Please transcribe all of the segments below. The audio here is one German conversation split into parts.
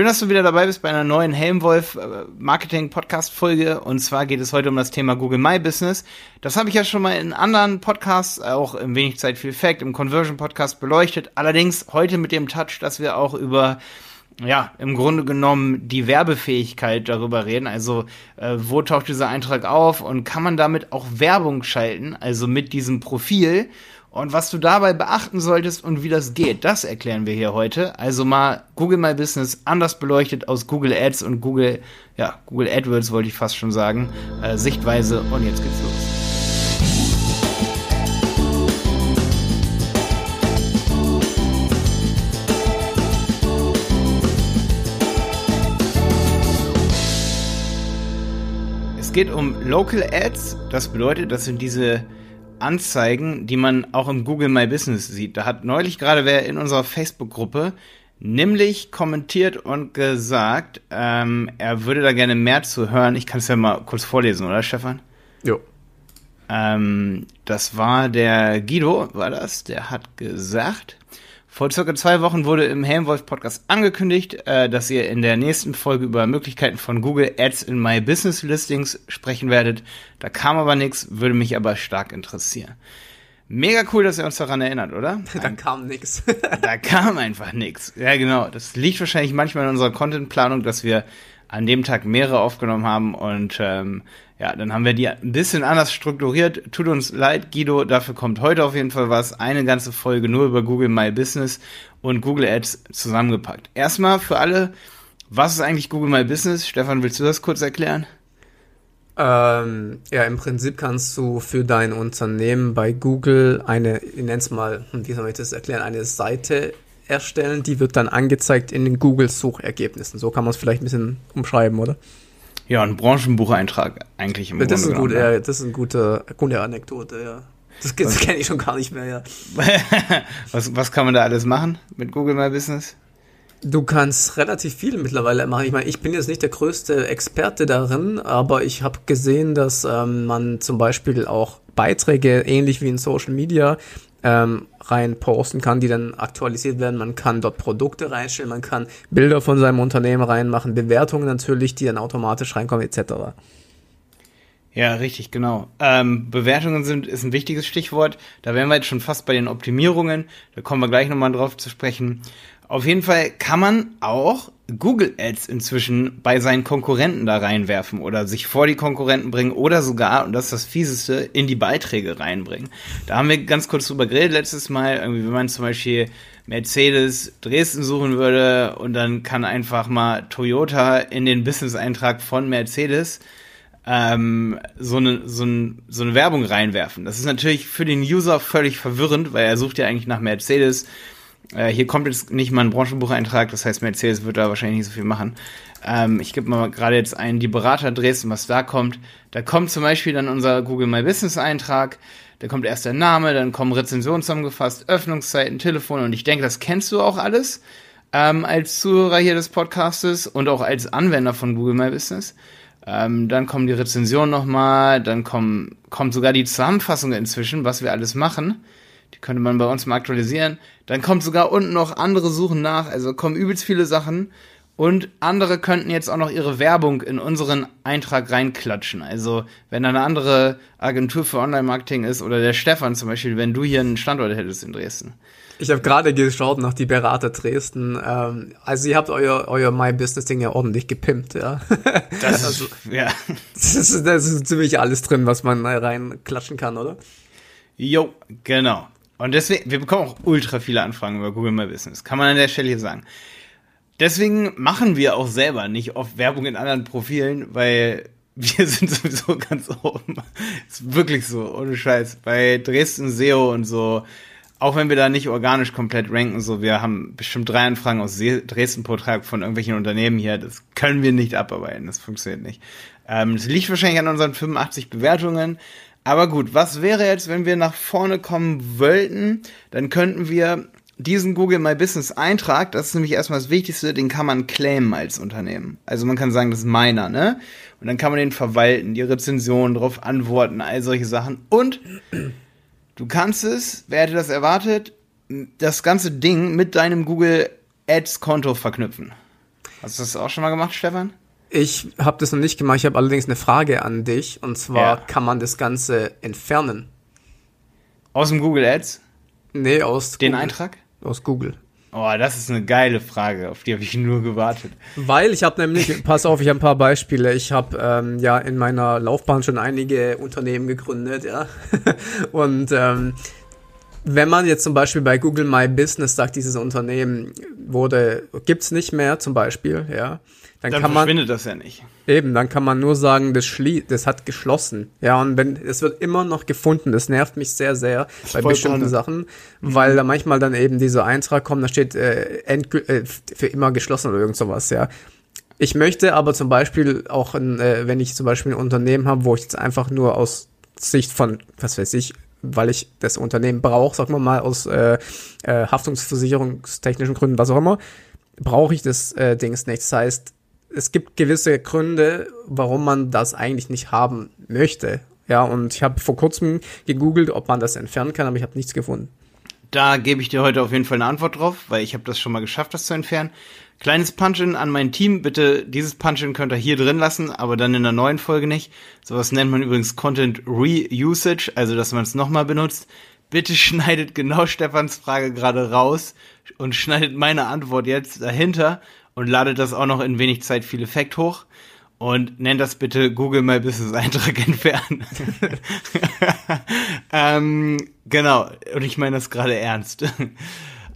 Schön, dass du wieder dabei bist bei einer neuen Helmwolf äh, Marketing Podcast Folge. Und zwar geht es heute um das Thema Google My Business. Das habe ich ja schon mal in anderen Podcasts, auch im Wenig Zeit viel Fact, im Conversion Podcast beleuchtet. Allerdings heute mit dem Touch, dass wir auch über ja, im Grunde genommen die Werbefähigkeit darüber reden. Also, äh, wo taucht dieser Eintrag auf und kann man damit auch Werbung schalten, also mit diesem Profil? Und was du dabei beachten solltest und wie das geht, das erklären wir hier heute. Also mal Google My Business anders beleuchtet aus Google Ads und Google, ja, Google AdWords wollte ich fast schon sagen, äh, Sichtweise und jetzt geht's los. Es geht um Local Ads. Das bedeutet, das sind diese Anzeigen, die man auch im Google My Business sieht. Da hat neulich gerade wer in unserer Facebook-Gruppe nämlich kommentiert und gesagt, ähm, er würde da gerne mehr zu hören. Ich kann es ja mal kurz vorlesen, oder Stefan? Jo. Ähm, das war der Guido, war das? Der hat gesagt, vor circa zwei Wochen wurde im Helmwolf Podcast angekündigt, äh, dass ihr in der nächsten Folge über Möglichkeiten von Google Ads in My Business Listings sprechen werdet. Da kam aber nichts, würde mich aber stark interessieren. Mega cool, dass ihr uns daran erinnert, oder? Da kam nichts. da kam einfach nichts. Ja, genau. Das liegt wahrscheinlich manchmal in unserer Contentplanung, dass wir an dem Tag mehrere aufgenommen haben und ähm, ja, dann haben wir die ein bisschen anders strukturiert. Tut uns leid, Guido, dafür kommt heute auf jeden Fall was. Eine ganze Folge nur über Google My Business und Google Ads zusammengepackt. Erstmal für alle, was ist eigentlich Google My Business? Stefan, willst du das kurz erklären? Ähm, ja, im Prinzip kannst du für dein Unternehmen bei Google eine, ich nenne es mal, hm, wie soll ich das erklären, eine Seite erstellen, die wird dann angezeigt in den Google-Suchergebnissen. So kann man es vielleicht ein bisschen umschreiben, oder? Ja, ein Branchenbucheintrag eigentlich im das Grunde. Ist ein gut, ja, das ist eine gute, gute Anekdote, ja. Das, das kenne ich schon gar nicht mehr, ja. was, was kann man da alles machen mit Google My Business? Du kannst relativ viel mittlerweile machen. Ich meine, ich bin jetzt nicht der größte Experte darin, aber ich habe gesehen, dass ähm, man zum Beispiel auch Beiträge ähnlich wie in Social Media ähm, rein kann, die dann aktualisiert werden. Man kann dort Produkte reinstellen, man kann Bilder von seinem Unternehmen reinmachen, Bewertungen natürlich, die dann automatisch reinkommen, etc. Ja, richtig, genau. Ähm, Bewertungen sind ist ein wichtiges Stichwort. Da wären wir jetzt schon fast bei den Optimierungen. Da kommen wir gleich nochmal drauf zu sprechen. Auf jeden Fall kann man auch Google Ads inzwischen bei seinen Konkurrenten da reinwerfen oder sich vor die Konkurrenten bringen oder sogar, und das ist das Fieseste, in die Beiträge reinbringen. Da haben wir ganz kurz drüber geredet letztes Mal, irgendwie, wenn man zum Beispiel Mercedes Dresden suchen würde und dann kann einfach mal Toyota in den Business-Eintrag von Mercedes ähm, so, eine, so, ein, so eine Werbung reinwerfen. Das ist natürlich für den User völlig verwirrend, weil er sucht ja eigentlich nach Mercedes äh, hier kommt jetzt nicht mal ein Branchenbucheintrag, das heißt, Mercedes wird da wahrscheinlich nicht so viel machen. Ähm, ich gebe mal gerade jetzt ein, die Berater Dresden, was da kommt. Da kommt zum Beispiel dann unser Google My Business Eintrag. Da kommt erst der Name, dann kommen Rezensionen zusammengefasst, Öffnungszeiten, Telefon und ich denke, das kennst du auch alles ähm, als Zuhörer hier des Podcastes und auch als Anwender von Google My Business. Ähm, dann kommen die Rezensionen nochmal, dann kommen, kommt sogar die Zusammenfassung inzwischen, was wir alles machen. Die könnte man bei uns mal aktualisieren. Dann kommt sogar unten noch andere Suchen nach. Also kommen übelst viele Sachen. Und andere könnten jetzt auch noch ihre Werbung in unseren Eintrag reinklatschen. Also, wenn da eine andere Agentur für Online-Marketing ist oder der Stefan zum Beispiel, wenn du hier einen Standort hättest in Dresden. Ich habe gerade geschaut nach die Berater Dresden. Ähm, also ihr habt euer, euer My Business Ding ja ordentlich gepimpt, ja. Das also, ist, ja. Das ist, das ist ziemlich alles drin, was man reinklatschen kann, oder? Jo, genau. Und deswegen, wir bekommen auch ultra viele Anfragen über Google My Business. Kann man an der Stelle hier sagen. Deswegen machen wir auch selber nicht oft Werbung in anderen Profilen, weil wir sind sowieso ganz oben. Ist wirklich so, ohne Scheiß. Bei Dresden SEO und so, auch wenn wir da nicht organisch komplett ranken, so, wir haben bestimmt drei Anfragen aus Dresden pro Tag von irgendwelchen Unternehmen hier, das können wir nicht abarbeiten, das funktioniert nicht. Ähm, das liegt wahrscheinlich an unseren 85 Bewertungen, aber gut, was wäre jetzt, wenn wir nach vorne kommen wollten? Dann könnten wir diesen Google My Business Eintrag, das ist nämlich erstmal das Wichtigste, den kann man claimen als Unternehmen. Also man kann sagen, das ist meiner, ne? Und dann kann man den verwalten, die Rezensionen darauf antworten, all solche Sachen. Und du kannst es, wer hätte das erwartet, das ganze Ding mit deinem Google Ads Konto verknüpfen. Hast du das auch schon mal gemacht, Stefan? Ich habe das noch nicht gemacht. Ich habe allerdings eine Frage an dich. Und zwar, ja. kann man das Ganze entfernen? Aus dem Google Ads? Nee, aus Den Google. Eintrag? Aus Google. Oh, das ist eine geile Frage, auf die habe ich nur gewartet. Weil ich habe nämlich, pass auf, ich habe ein paar Beispiele. Ich habe ähm, ja in meiner Laufbahn schon einige Unternehmen gegründet, ja. Und ähm, wenn man jetzt zum Beispiel bei Google My Business sagt, dieses Unternehmen wurde, gibt's nicht mehr zum Beispiel, ja, dann, dann kann man das ja nicht. Eben, dann kann man nur sagen, das schlie das hat geschlossen. Ja, und wenn es wird immer noch gefunden, das nervt mich sehr sehr bei bestimmten toll. Sachen, mhm. weil da manchmal dann eben dieser Eintrag kommt, da steht äh, äh, für immer geschlossen oder irgend sowas, ja. Ich möchte aber zum Beispiel auch, ein, äh, wenn ich zum Beispiel ein Unternehmen habe, wo ich jetzt einfach nur aus Sicht von, was weiß ich, weil ich das Unternehmen brauche, sagen wir mal aus äh, äh, Haftungsversicherungstechnischen Gründen, was auch immer, brauche ich das äh, Dings nicht. Das heißt, es gibt gewisse Gründe, warum man das eigentlich nicht haben möchte. Ja, und ich habe vor kurzem gegoogelt, ob man das entfernen kann, aber ich habe nichts gefunden. Da gebe ich dir heute auf jeden Fall eine Antwort drauf, weil ich habe das schon mal geschafft, das zu entfernen. Kleines Punch-In an mein Team. Bitte, dieses Punch-In könnt ihr hier drin lassen, aber dann in der neuen Folge nicht. Sowas nennt man übrigens Content Reusage, also dass man es nochmal benutzt. Bitte schneidet genau Stefans Frage gerade raus und schneidet meine Antwort jetzt dahinter und ladet das auch noch in wenig Zeit viel Effekt hoch und nennt das bitte Google My Business Eintrag entfernen. ähm, genau, und ich meine das gerade ernst.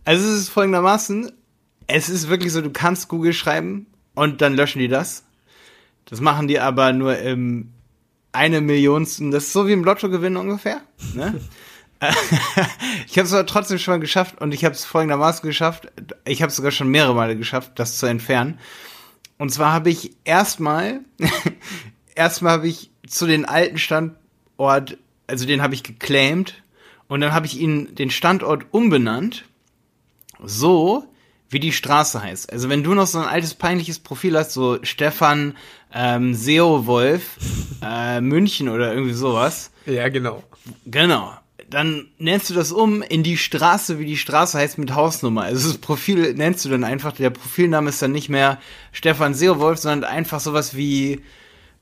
Also es ist folgendermaßen, es ist wirklich so, du kannst Google schreiben und dann löschen die das. Das machen die aber nur im eine Millionsten, das ist so wie im Lottogewinn ungefähr. Ne? ich habe es aber trotzdem schon mal geschafft und ich habe es folgendermaßen geschafft. Ich habe es sogar schon mehrere Male geschafft, das zu entfernen. Und zwar habe ich erstmal, erstmal habe ich zu den alten Standort, also den habe ich geclaimed und dann habe ich ihn den Standort umbenannt, so wie die Straße heißt. Also wenn du noch so ein altes peinliches Profil hast, so Stefan ähm, Seowolf äh, München oder irgendwie sowas. Ja, genau. Genau dann nennst du das um in die Straße, wie die Straße heißt, mit Hausnummer. Also das Profil nennst du dann einfach, der Profilname ist dann nicht mehr Stefan Seewolf, sondern einfach sowas wie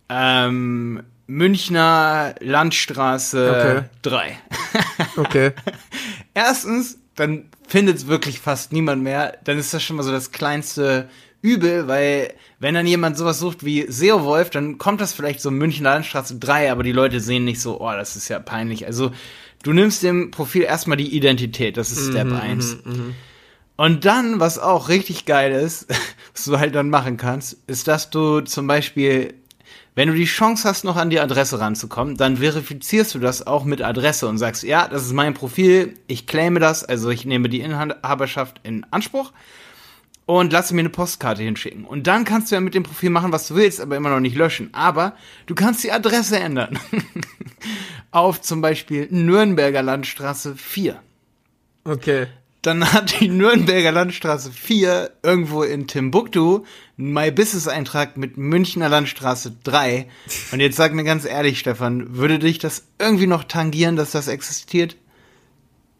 ähm, Münchner Landstraße okay. 3. okay. Erstens, dann findet es wirklich fast niemand mehr. Dann ist das schon mal so das kleinste Übel, weil wenn dann jemand sowas sucht wie Seewolf, dann kommt das vielleicht so Münchner Landstraße 3, aber die Leute sehen nicht so, oh, das ist ja peinlich. Also du nimmst dem Profil erstmal die Identität, das ist Step 1. Mhm, mhm, und dann, was auch richtig geil ist, was du halt dann machen kannst, ist, dass du zum Beispiel, wenn du die Chance hast, noch an die Adresse ranzukommen, dann verifizierst du das auch mit Adresse und sagst, ja, das ist mein Profil, ich claime das, also ich nehme die Inhaberschaft in Anspruch und lasse mir eine Postkarte hinschicken. Und dann kannst du ja mit dem Profil machen, was du willst, aber immer noch nicht löschen. Aber du kannst die Adresse ändern. Auf zum Beispiel Nürnberger Landstraße 4. Okay. Dann hat die Nürnberger Landstraße 4 irgendwo in Timbuktu einen My Business Eintrag mit Münchner Landstraße 3. Und jetzt sag mir ganz ehrlich, Stefan, würde dich das irgendwie noch tangieren, dass das existiert?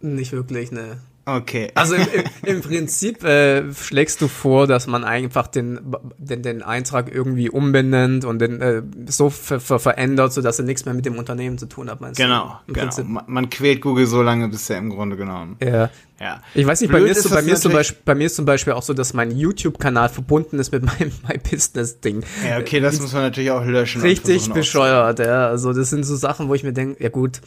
Nicht wirklich, ne. Okay. Also im, im, im Prinzip äh, schlägst du vor, dass man einfach den, den, den Eintrag irgendwie umbenennt und den äh, so ver ver verändert, sodass er nichts mehr mit dem Unternehmen zu tun hat, meinst genau, du? Genau, genau. Man, man, quält Google so lange, bis er im Grunde genommen. Ja. ja. Ich weiß nicht, bei mir, ist, bei, mir ist zum Beispiel, bei mir ist zum Beispiel auch so, dass mein YouTube-Kanal verbunden ist mit meinem My Business-Ding. Ja, okay, das muss man natürlich auch löschen. Richtig bescheuert, ja. Also das sind so Sachen, wo ich mir denke, ja gut,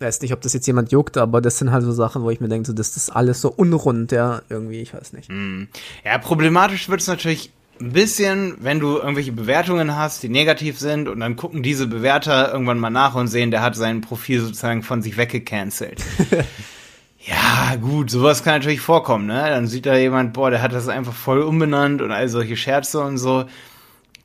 weiß nicht, ob das jetzt jemand juckt, aber das sind halt so Sachen, wo ich mir denke, so, das ist alles so unrund, ja, irgendwie, ich weiß nicht. Mm. Ja, problematisch wird es natürlich ein bisschen, wenn du irgendwelche Bewertungen hast, die negativ sind und dann gucken diese Bewerter irgendwann mal nach und sehen, der hat sein Profil sozusagen von sich weggecancelt. ja, gut, sowas kann natürlich vorkommen, ne? Dann sieht da jemand, boah, der hat das einfach voll umbenannt und all solche Scherze und so.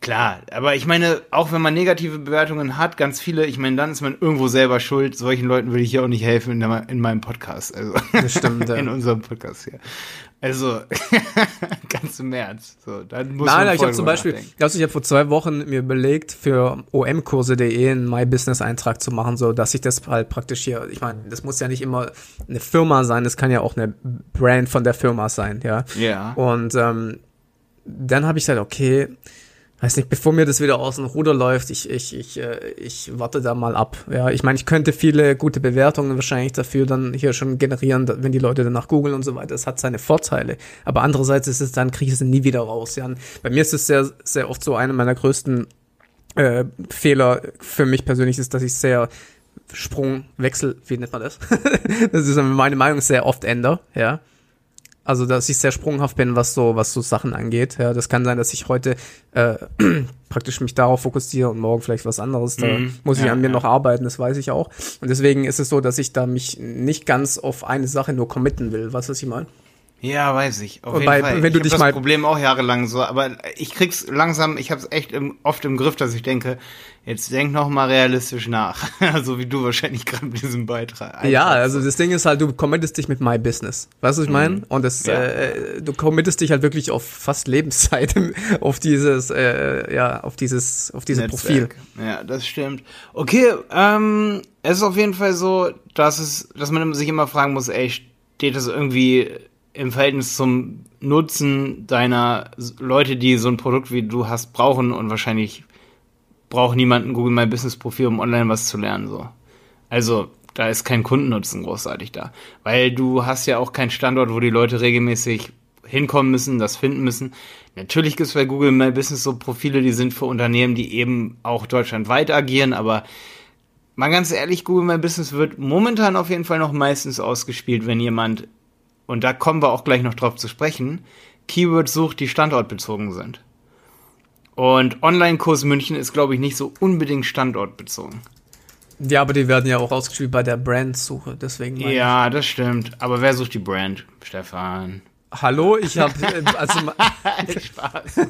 Klar, aber ich meine, auch wenn man negative Bewertungen hat, ganz viele, ich meine, dann ist man irgendwo selber schuld. Solchen Leuten würde ich hier auch nicht helfen in, der, in meinem Podcast. Also das stimmt, ja. in unserem Podcast hier. Also ganz im März. So, dann muss Nein, man ich habe zum Beispiel, also ich habe vor zwei Wochen mir überlegt, für omkurse.de einen My Business Eintrag zu machen, so dass ich das halt praktisch hier, ich meine, das muss ja nicht immer eine Firma sein, das kann ja auch eine Brand von der Firma sein, ja. Ja. Und ähm, dann habe ich gesagt, okay, weiß nicht, bevor mir das wieder aus dem Ruder läuft, ich, ich, ich, äh, ich warte da mal ab. Ja, ich meine, ich könnte viele gute Bewertungen wahrscheinlich dafür dann hier schon generieren, wenn die Leute danach googeln und so weiter. Das hat seine Vorteile. Aber andererseits ist es dann, kriege ich es nie wieder raus. Ja. bei mir ist es sehr, sehr oft so einer meiner größten äh, Fehler für mich persönlich ist, dass ich sehr Sprungwechsel, wie nennt man das? das ist meine Meinung, sehr oft ändere, ja. Also, dass ich sehr sprunghaft bin, was so, was so Sachen angeht. Ja, das kann sein, dass ich heute äh, praktisch mich darauf fokussiere und morgen vielleicht was anderes. Da mm, muss ich ja, an mir ja. noch arbeiten, das weiß ich auch. Und deswegen ist es so, dass ich da mich nicht ganz auf eine Sache nur committen will. Du, was ich meine? Ja, weiß ich. Auf jeden Bei, Fall. Wenn du ich dich das mal Problem auch jahrelang so, aber ich krieg's langsam, ich hab's echt im, oft im Griff, dass ich denke, jetzt denk noch mal realistisch nach. so wie du wahrscheinlich gerade mit diesem Beitrag. Ja, also das Ding ist halt, du committest dich mit My Business. Weißt du, was ich meine? Mhm. Und das, ja. äh, du committest dich halt wirklich auf fast Lebenszeit auf dieses, äh, ja, auf dieses, auf dieses Netzwerk. Profil. Ja, das stimmt. Okay, ähm, es ist auf jeden Fall so, dass es, dass man sich immer fragen muss, ey, steht das irgendwie im Verhältnis zum Nutzen deiner Leute, die so ein Produkt wie du hast, brauchen und wahrscheinlich braucht niemand ein Google My Business Profil, um online was zu lernen, so. Also, da ist kein Kundennutzen großartig da. Weil du hast ja auch keinen Standort, wo die Leute regelmäßig hinkommen müssen, das finden müssen. Natürlich gibt es bei Google My Business so Profile, die sind für Unternehmen, die eben auch deutschlandweit agieren, aber mal ganz ehrlich, Google My Business wird momentan auf jeden Fall noch meistens ausgespielt, wenn jemand und da kommen wir auch gleich noch drauf zu sprechen, Keywords sucht, die standortbezogen sind. Und Online-Kurs München ist, glaube ich, nicht so unbedingt standortbezogen. Ja, aber die werden ja auch ausgespielt bei der Brandsuche, deswegen. Ja, ich. das stimmt. Aber wer sucht die Brand? Stefan. Hallo, ich habe äh, also Spaß.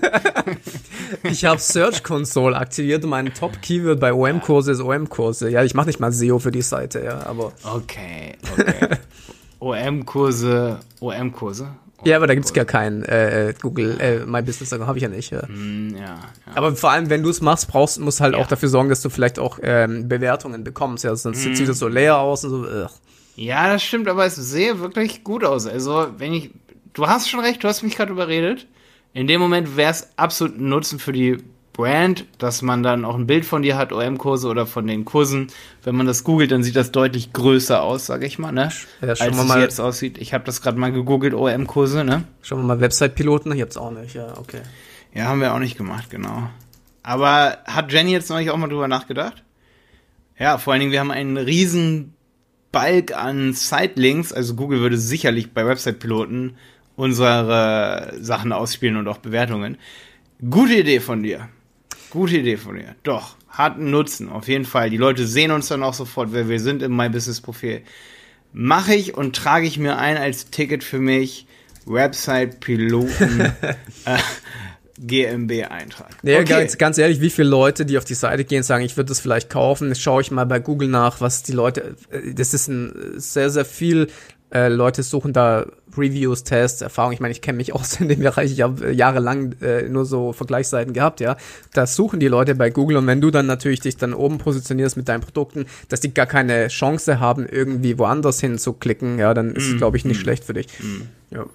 ich habe Search Console aktiviert und mein Top Keyword bei OM Kurse ist OM Kurse. Ja, ich mache nicht mal SEO für die Seite, ja, aber Okay, okay. OM-Kurse, OM-Kurse. Ja, aber da gibt's gar keinen äh, Google äh, My Business habe ich ja nicht. Ja. Mm, ja, ja. Aber vor allem, wenn du es machst, brauchst musst halt auch dafür sorgen, dass du vielleicht auch ähm, Bewertungen bekommst. Ja, sonst mm. sieht das so leer aus und so. Ugh. Ja, das stimmt, aber es sehe wirklich gut aus. Also, wenn ich, du hast schon recht, du hast mich gerade überredet. In dem Moment wäre es absolut ein Nutzen für die Brand, dass man dann auch ein Bild von dir hat, OM-Kurse oder von den Kursen. Wenn man das googelt, dann sieht das deutlich größer aus, sage ich mal, ne? Ja, Als es mal jetzt aussieht. Ich habe das gerade mal gegoogelt, OM-Kurse, ne? Schauen wir mal Website-Piloten, ich hab's auch nicht, ja, okay. Ja, haben wir auch nicht gemacht, genau. Aber hat Jenny jetzt neulich auch mal drüber nachgedacht? Ja, vor allen Dingen, wir haben einen riesen Balk an Sitelinks, also Google würde sicherlich bei Website-Piloten unsere Sachen ausspielen und auch Bewertungen. Gute Idee von dir. Gute Idee von dir. Doch, hat einen Nutzen, auf jeden Fall. Die Leute sehen uns dann auch sofort, wer wir sind im My Business Profil. Mache ich und trage ich mir ein als Ticket für mich Website Piloten äh, GmbH Eintrag. Nee, okay. ganz, ganz ehrlich, wie viele Leute, die auf die Seite gehen, sagen, ich würde das vielleicht kaufen, schaue ich mal bei Google nach, was die Leute, äh, das ist ein sehr, sehr viel äh, Leute suchen da Reviews, Tests, Erfahrung. Ich meine, ich kenne mich aus in dem Bereich, ich habe äh, jahrelang äh, nur so Vergleichsseiten gehabt, ja. Das suchen die Leute bei Google und wenn du dann natürlich dich dann oben positionierst mit deinen Produkten, dass die gar keine Chance haben, irgendwie woanders hinzuklicken, ja, dann ist es, mm, glaube ich, nicht mm, schlecht für dich. Mm. Ja.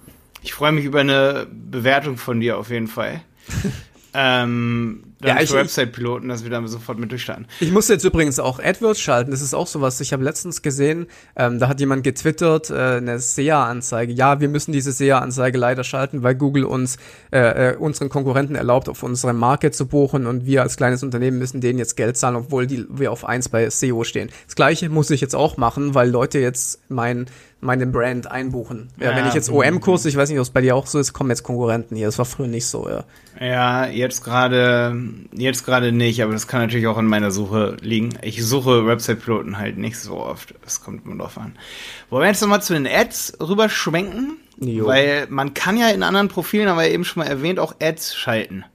Ich freue mich über eine Bewertung von dir auf jeden Fall. ähm, ja, ich, Website-Piloten, dass wir dann sofort mit durchstarten. Ich muss jetzt übrigens auch AdWords schalten. Das ist auch sowas. Ich habe letztens gesehen, ähm, da hat jemand getwittert, äh, eine SEA-Anzeige. Ja, wir müssen diese SEA-Anzeige leider schalten, weil Google uns äh, äh, unseren Konkurrenten erlaubt, auf unsere Marke zu buchen und wir als kleines Unternehmen müssen denen jetzt Geld zahlen, obwohl die, wir auf eins bei SEO stehen. Das gleiche muss ich jetzt auch machen, weil Leute jetzt mein meine Brand einbuchen. Ja, ja wenn ich jetzt OM-Kurs, ich weiß nicht, ob es bei dir auch so ist, kommen jetzt Konkurrenten hier. Das war früher nicht so, ja. Ja, jetzt gerade Jetzt gerade nicht, aber das kann natürlich auch in meiner Suche liegen. Ich suche Website-Piloten halt nicht so oft. Das kommt immer drauf an. Wollen wir jetzt nochmal zu den Ads rüberschwenken? Jo. Weil man kann ja in anderen Profilen, aber eben schon mal erwähnt, auch Ads schalten.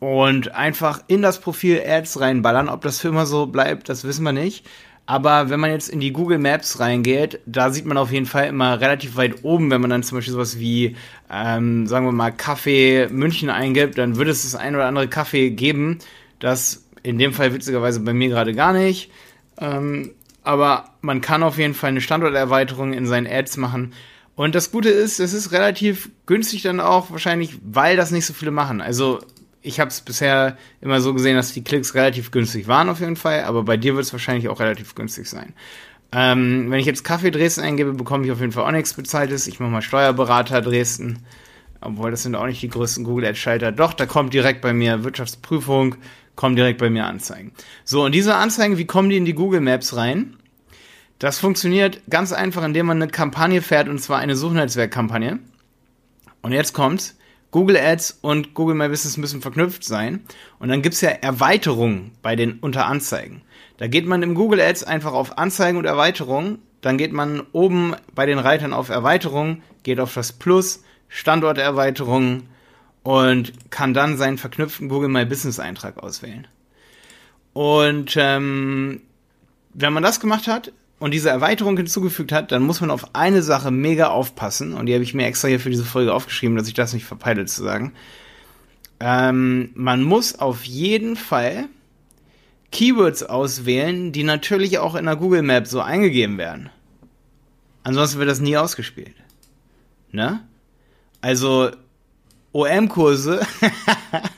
Und einfach in das Profil Ads reinballern. Ob das für immer so bleibt, das wissen wir nicht. Aber wenn man jetzt in die Google Maps reingeht, da sieht man auf jeden Fall immer relativ weit oben, wenn man dann zum Beispiel sowas wie, ähm, sagen wir mal, Kaffee München eingibt, dann würde es das ein oder andere Kaffee geben. Das in dem Fall witzigerweise bei mir gerade gar nicht. Ähm, aber man kann auf jeden Fall eine Standorterweiterung in seinen Ads machen. Und das Gute ist, es ist relativ günstig dann auch wahrscheinlich, weil das nicht so viele machen. Also ich habe es bisher immer so gesehen, dass die Klicks relativ günstig waren auf jeden Fall, aber bei dir wird es wahrscheinlich auch relativ günstig sein. Ähm, wenn ich jetzt Kaffee Dresden eingebe, bekomme ich auf jeden Fall auch nichts bezahltes. Ich mache mal Steuerberater Dresden, obwohl das sind auch nicht die größten Google Ads Schalter. Doch, da kommt direkt bei mir Wirtschaftsprüfung, kommen direkt bei mir Anzeigen. So, und diese Anzeigen, wie kommen die in die Google Maps rein? Das funktioniert ganz einfach, indem man eine Kampagne fährt, und zwar eine Suchnetzwerkkampagne. Und jetzt kommt's. Google Ads und Google My Business müssen verknüpft sein. Und dann gibt's ja Erweiterungen bei den Unteranzeigen. Da geht man im Google Ads einfach auf Anzeigen und Erweiterungen. Dann geht man oben bei den Reitern auf Erweiterungen, geht auf das Plus, Standorterweiterungen und kann dann seinen verknüpften Google My Business Eintrag auswählen. Und ähm, wenn man das gemacht hat, und diese Erweiterung hinzugefügt hat, dann muss man auf eine Sache mega aufpassen. Und die habe ich mir extra hier für diese Folge aufgeschrieben, dass ich das nicht verpeile zu sagen. Ähm, man muss auf jeden Fall Keywords auswählen, die natürlich auch in der Google Map so eingegeben werden. Ansonsten wird das nie ausgespielt. Ne? Also OM-Kurse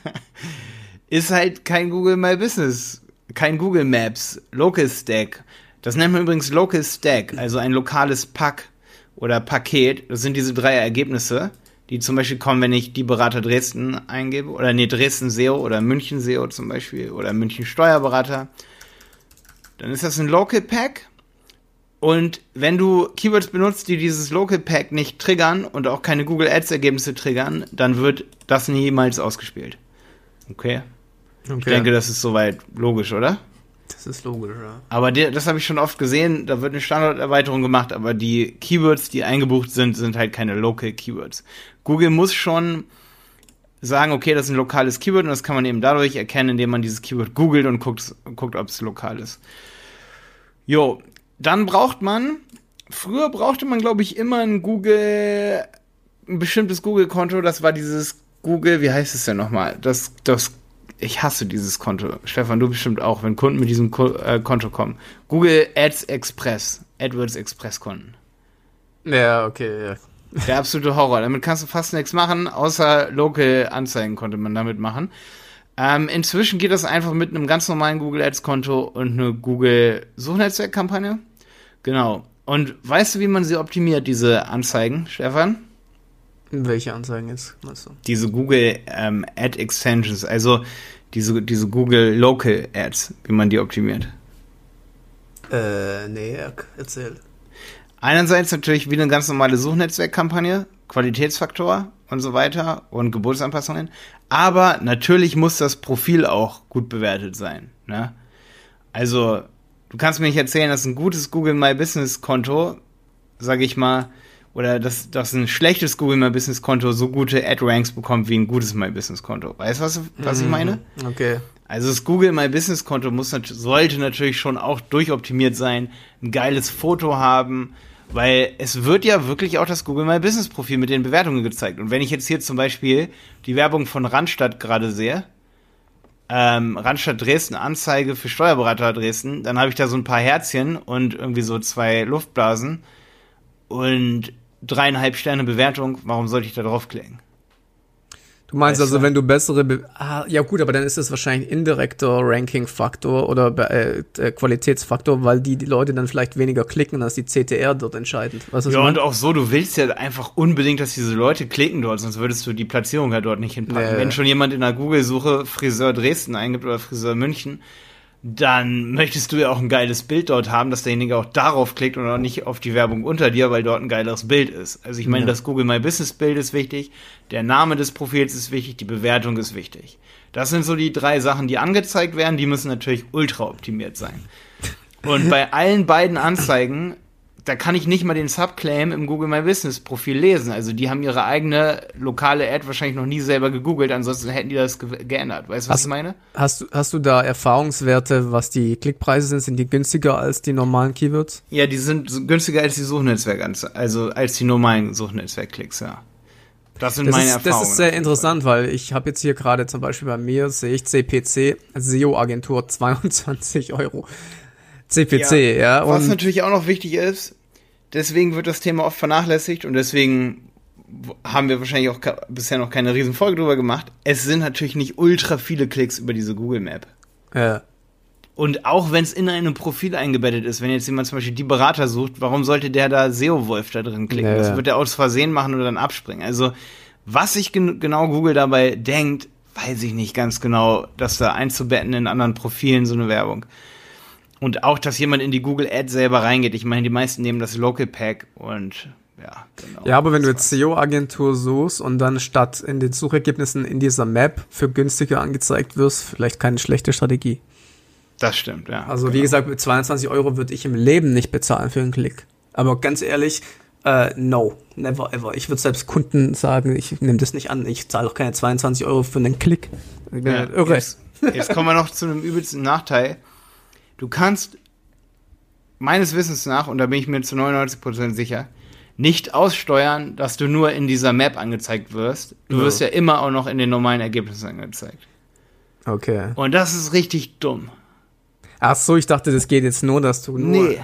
ist halt kein Google My Business, kein Google Maps, Local Stack das nennt man übrigens Local Stack, also ein lokales Pack oder Paket. Das sind diese drei Ergebnisse, die zum Beispiel kommen, wenn ich die Berater Dresden eingebe oder nee, Dresden SEO oder München SEO zum Beispiel oder München Steuerberater. Dann ist das ein Local Pack. Und wenn du Keywords benutzt, die dieses Local Pack nicht triggern und auch keine Google Ads Ergebnisse triggern, dann wird das niemals ausgespielt. Okay? okay. Ich denke, das ist soweit logisch, oder? Das ist logisch, ja. Aber der, das habe ich schon oft gesehen, da wird eine Standorterweiterung gemacht, aber die Keywords, die eingebucht sind, sind halt keine Local Keywords. Google muss schon sagen, okay, das ist ein lokales Keyword und das kann man eben dadurch erkennen, indem man dieses Keyword googelt und guckt, guckt ob es lokal ist. Jo, dann braucht man, früher brauchte man, glaube ich, immer ein Google, ein bestimmtes Google-Konto, das war dieses Google, wie heißt es denn nochmal? Das, das ich hasse dieses Konto. Stefan, du bestimmt auch, wenn Kunden mit diesem Ko äh, Konto kommen. Google Ads Express, AdWords Express Konten. Ja, okay, ja. Der absolute Horror. Damit kannst du fast nichts machen, außer Local Anzeigen konnte man damit machen. Ähm, inzwischen geht das einfach mit einem ganz normalen Google Ads Konto und eine Google Suchnetzwerkkampagne. Genau. Und weißt du, wie man sie optimiert, diese Anzeigen, Stefan? Welche Anzeigen jetzt, meinst du? Diese Google ähm, Ad Extensions, also diese, diese Google Local Ads, wie man die optimiert. Äh, nee, erzähl. Einerseits natürlich wie eine ganz normale Suchnetzwerkkampagne, Qualitätsfaktor und so weiter und Geburtsanpassungen. Aber natürlich muss das Profil auch gut bewertet sein. Ne? Also, du kannst mir nicht erzählen, dass ein gutes Google My Business Konto, sage ich mal, oder dass, dass ein schlechtes Google My Business Konto so gute Ad-Ranks bekommt wie ein gutes My Business Konto. Weißt du, was, was ich mhm. meine? Okay. Also das Google My Business Konto muss, sollte natürlich schon auch durchoptimiert sein, ein geiles Foto haben, weil es wird ja wirklich auch das Google My Business Profil mit den Bewertungen gezeigt. Und wenn ich jetzt hier zum Beispiel die Werbung von Randstadt gerade sehe, ähm, Randstadt Dresden Anzeige für Steuerberater Dresden, dann habe ich da so ein paar Herzchen und irgendwie so zwei Luftblasen. Und dreieinhalb Sterne Bewertung, warum sollte ich da draufklicken? Du meinst also, wenn du bessere, Be ah, ja gut, aber dann ist das wahrscheinlich indirekter Ranking-Faktor oder äh, äh, Qualitätsfaktor, weil die, die Leute dann vielleicht weniger klicken, als die CTR dort entscheidend. Weißt, ja, und auch so, du willst ja einfach unbedingt, dass diese Leute klicken dort, sonst würdest du die Platzierung ja dort nicht hinpacken. Nee. Wenn schon jemand in der Google-Suche Friseur Dresden eingibt oder Friseur München, dann möchtest du ja auch ein geiles Bild dort haben, dass derjenige auch darauf klickt und auch nicht auf die Werbung unter dir, weil dort ein geileres Bild ist. Also ich meine, ja. das Google My Business Bild ist wichtig, der Name des Profils ist wichtig, die Bewertung ist wichtig. Das sind so die drei Sachen, die angezeigt werden, die müssen natürlich ultra optimiert sein. Und bei allen beiden Anzeigen da kann ich nicht mal den Subclaim im Google My Business Profil lesen. Also die haben ihre eigene lokale Ad wahrscheinlich noch nie selber gegoogelt, ansonsten hätten die das ge geändert. Weißt du, was hast, ich meine? Hast du, hast du da Erfahrungswerte, was die Klickpreise sind? Sind die günstiger als die normalen Keywords? Ja, die sind günstiger als die Suchnetzwerk, also als die normalen Suchnetzwerkklicks, ja. Das sind das meine ist, Erfahrungen. Das ist sehr interessant, weil ich habe jetzt hier gerade zum Beispiel bei mir, sehe ich CPC, SEO-Agentur 22 Euro. CPC, ja. ja was natürlich auch noch wichtig ist, deswegen wird das Thema oft vernachlässigt und deswegen haben wir wahrscheinlich auch bisher noch keine riesen Folge drüber gemacht. Es sind natürlich nicht ultra viele Klicks über diese Google Map. Ja. Und auch wenn es in einem Profil eingebettet ist, wenn jetzt jemand zum Beispiel die Berater sucht, warum sollte der da SEO-Wolf da drin klicken? Ja, das wird er aus Versehen machen oder dann abspringen. Also, was sich gen genau Google dabei denkt, weiß ich nicht ganz genau, das da einzubetten in anderen Profilen, so eine Werbung. Und auch, dass jemand in die Google Ad selber reingeht. Ich meine, die meisten nehmen das Local Pack und ja, genau. Ja, aber wenn du jetzt SEO-Agentur suchst und dann statt in den Suchergebnissen in dieser Map für günstiger angezeigt wirst, vielleicht keine schlechte Strategie. Das stimmt, ja. Also genau. wie gesagt, mit 22 Euro würde ich im Leben nicht bezahlen für einen Klick. Aber ganz ehrlich, äh, no, never ever. Ich würde selbst Kunden sagen, ich nehme das nicht an. Ich zahle auch keine 22 Euro für einen Klick. Ich bin ja, halt irre. Jetzt, jetzt kommen wir noch zu einem übelsten Nachteil. Du kannst meines Wissens nach, und da bin ich mir zu 99% sicher, nicht aussteuern, dass du nur in dieser Map angezeigt wirst. Du ja. wirst ja immer auch noch in den normalen Ergebnissen angezeigt. Okay. Und das ist richtig dumm. Ach so, ich dachte, das geht jetzt nur, dass du nur. Nee.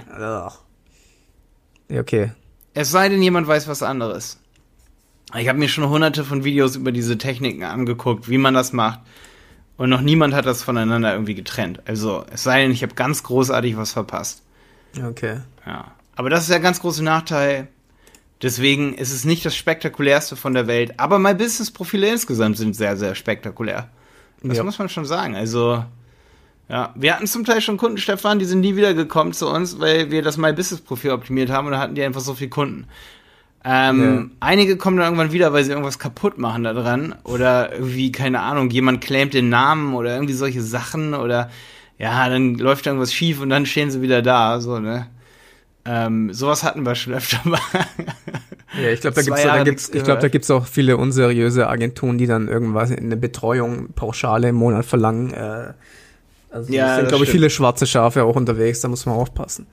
Okay. Es sei denn, jemand weiß was anderes. Ich habe mir schon hunderte von Videos über diese Techniken angeguckt, wie man das macht. Und noch niemand hat das voneinander irgendwie getrennt. Also, es sei denn, ich habe ganz großartig was verpasst. Okay. Ja. Aber das ist der ganz große Nachteil. Deswegen ist es nicht das spektakulärste von der Welt. Aber meine Business-Profile insgesamt sind sehr, sehr spektakulär. Das ja. muss man schon sagen. Also, ja, wir hatten zum Teil schon Kunden, Stefan, die sind nie wieder gekommen zu uns, weil wir das My Business Profil optimiert haben und da hatten die einfach so viele Kunden. Ähm, ja. Einige kommen dann irgendwann wieder, weil sie irgendwas kaputt machen da dran oder irgendwie, keine Ahnung, jemand claimt den Namen oder irgendwie solche Sachen oder ja, dann läuft irgendwas schief und dann stehen sie wieder da, so, ne? Ähm, sowas hatten wir schon öfter mal. Ja, ich glaube, da gibt's, da gibt's, ich glaube, da gibt's auch viele unseriöse Agenturen, die dann irgendwas in eine Betreuung pauschale im Monat verlangen. Äh, also ja, sind, glaube ich, viele schwarze Schafe auch unterwegs, da muss man aufpassen.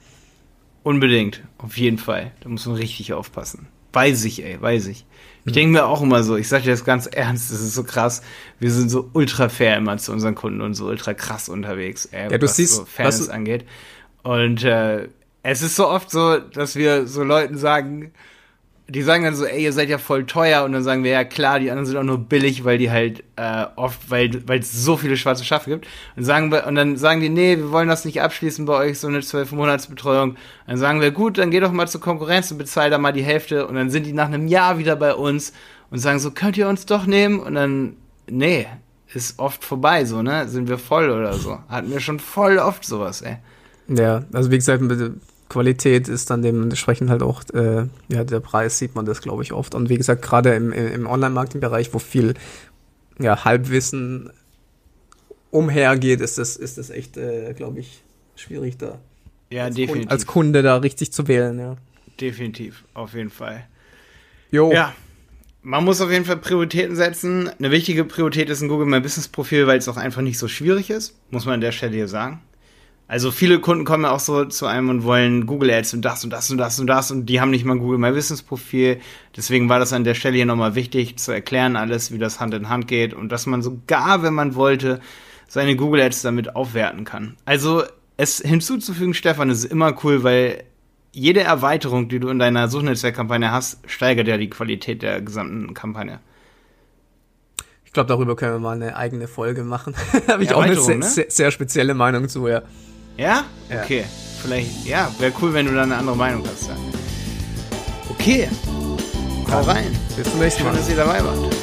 Unbedingt, auf jeden Fall. Da muss man richtig aufpassen. Weiß ich, ey, weiß ich. Ich denke mir auch immer so, ich sage dir das ganz ernst, das ist so krass. Wir sind so ultra fair immer zu unseren Kunden und so ultra krass unterwegs, ey, ja, was siehst, so Fairness was angeht. Und äh, es ist so oft so, dass wir so Leuten sagen, die sagen dann so, ey, ihr seid ja voll teuer und dann sagen wir, ja klar, die anderen sind auch nur billig, weil die halt äh, oft, weil es so viele schwarze Schafe gibt. Und sagen wir, und dann sagen die, nee, wir wollen das nicht abschließen bei euch, so eine zwölf Monatsbetreuung. Dann sagen wir, gut, dann geh doch mal zur Konkurrenz und bezahl da mal die Hälfte. Und dann sind die nach einem Jahr wieder bei uns und sagen so, könnt ihr uns doch nehmen? Und dann, nee, ist oft vorbei, so, ne? Sind wir voll oder so. Hatten wir schon voll oft sowas, ey. Ja, also wie gesagt, Qualität ist dann dementsprechend halt auch, äh, ja, der Preis sieht man das, glaube ich, oft. Und wie gesagt, gerade im, im Online-Marketing-Bereich, wo viel ja, Halbwissen umhergeht, ist das, ist das echt, äh, glaube ich, schwierig da. Ja, als definitiv. Kunde, als Kunde da richtig zu wählen, ja. Definitiv, auf jeden Fall. Jo. Ja, man muss auf jeden Fall Prioritäten setzen. Eine wichtige Priorität ist ein Google My Business Profil, weil es auch einfach nicht so schwierig ist, muss man an der Stelle hier sagen. Also viele Kunden kommen ja auch so zu einem und wollen Google Ads und das und das und das und das und die haben nicht mal ein Google My Business Profil. Deswegen war das an der Stelle hier nochmal wichtig zu erklären alles, wie das Hand in Hand geht und dass man sogar, wenn man wollte, seine Google Ads damit aufwerten kann. Also es hinzuzufügen, Stefan, ist immer cool, weil jede Erweiterung, die du in deiner Suchnetzwerkkampagne hast, steigert ja die Qualität der gesamten Kampagne. Ich glaube, darüber können wir mal eine eigene Folge machen. Habe ich auch eine sehr, ne? sehr, sehr spezielle Meinung zu, ja. Ja? Okay. Vielleicht, ja, wäre cool, wenn du da eine andere Meinung hast. Ja. Okay. Hau rein. Bis zum nächsten Mal. Schön, dass ihr dabei wart.